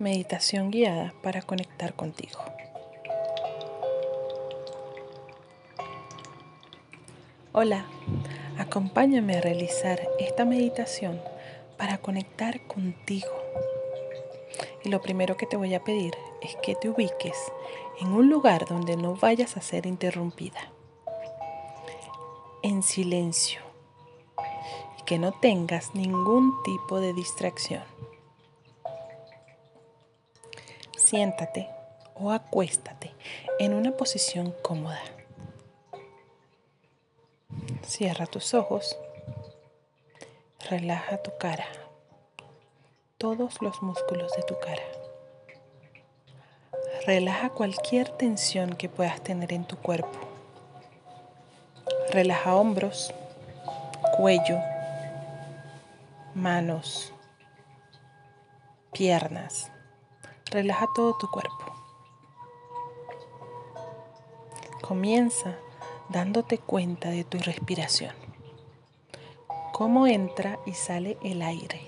Meditación guiada para conectar contigo. Hola, acompáñame a realizar esta meditación para conectar contigo. Y lo primero que te voy a pedir es que te ubiques en un lugar donde no vayas a ser interrumpida. En silencio. Y que no tengas ningún tipo de distracción. Siéntate o acuéstate en una posición cómoda. Cierra tus ojos. Relaja tu cara. Todos los músculos de tu cara. Relaja cualquier tensión que puedas tener en tu cuerpo. Relaja hombros, cuello, manos, piernas Relaja todo tu cuerpo. Comienza dándote cuenta de tu respiración. Cómo entra y sale el aire.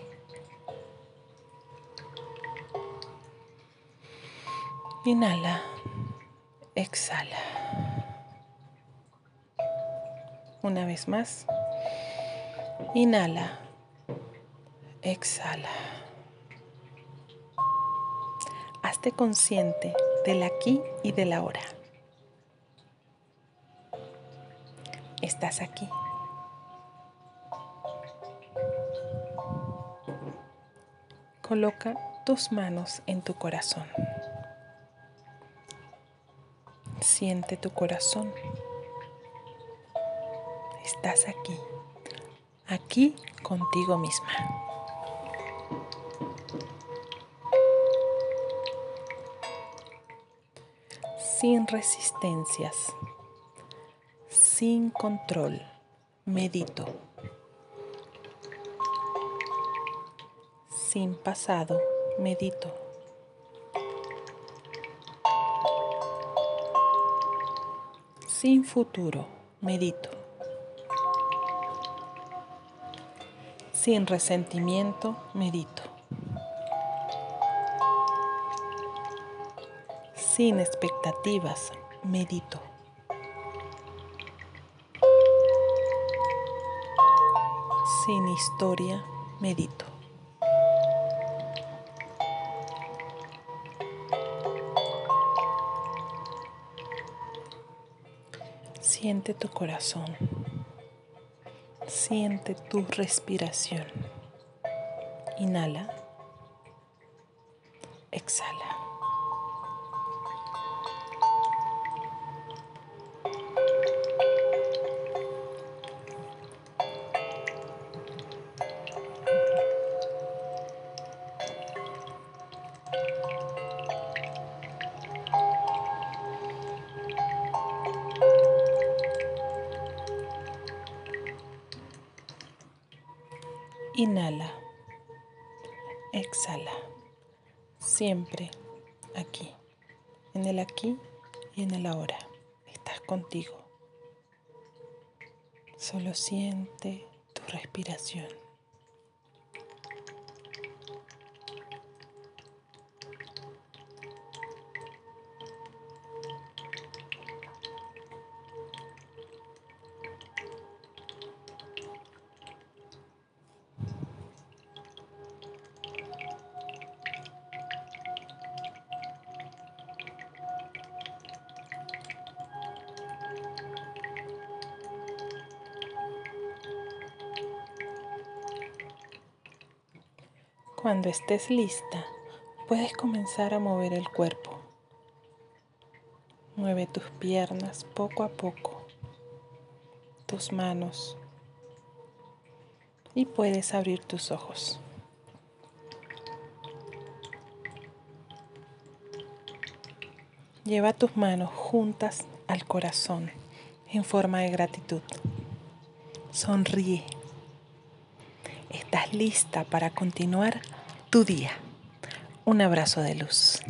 Inhala, exhala. Una vez más. Inhala, exhala. Hazte consciente del aquí y del ahora. Estás aquí. Coloca tus manos en tu corazón. Siente tu corazón. Estás aquí, aquí contigo misma. Sin resistencias, sin control. Medito. Sin pasado, medito. Sin futuro, medito. Sin resentimiento, medito. Sin expectativas, medito. Sin historia, medito. Siente tu corazón. Siente tu respiración. Inhala. Exhala. Inhala. Exhala. Siempre aquí. En el aquí y en el ahora. Estás contigo. Solo siente tu respiración. Cuando estés lista, puedes comenzar a mover el cuerpo. Mueve tus piernas poco a poco, tus manos y puedes abrir tus ojos. Lleva tus manos juntas al corazón en forma de gratitud. Sonríe lista para continuar tu día. Un abrazo de luz.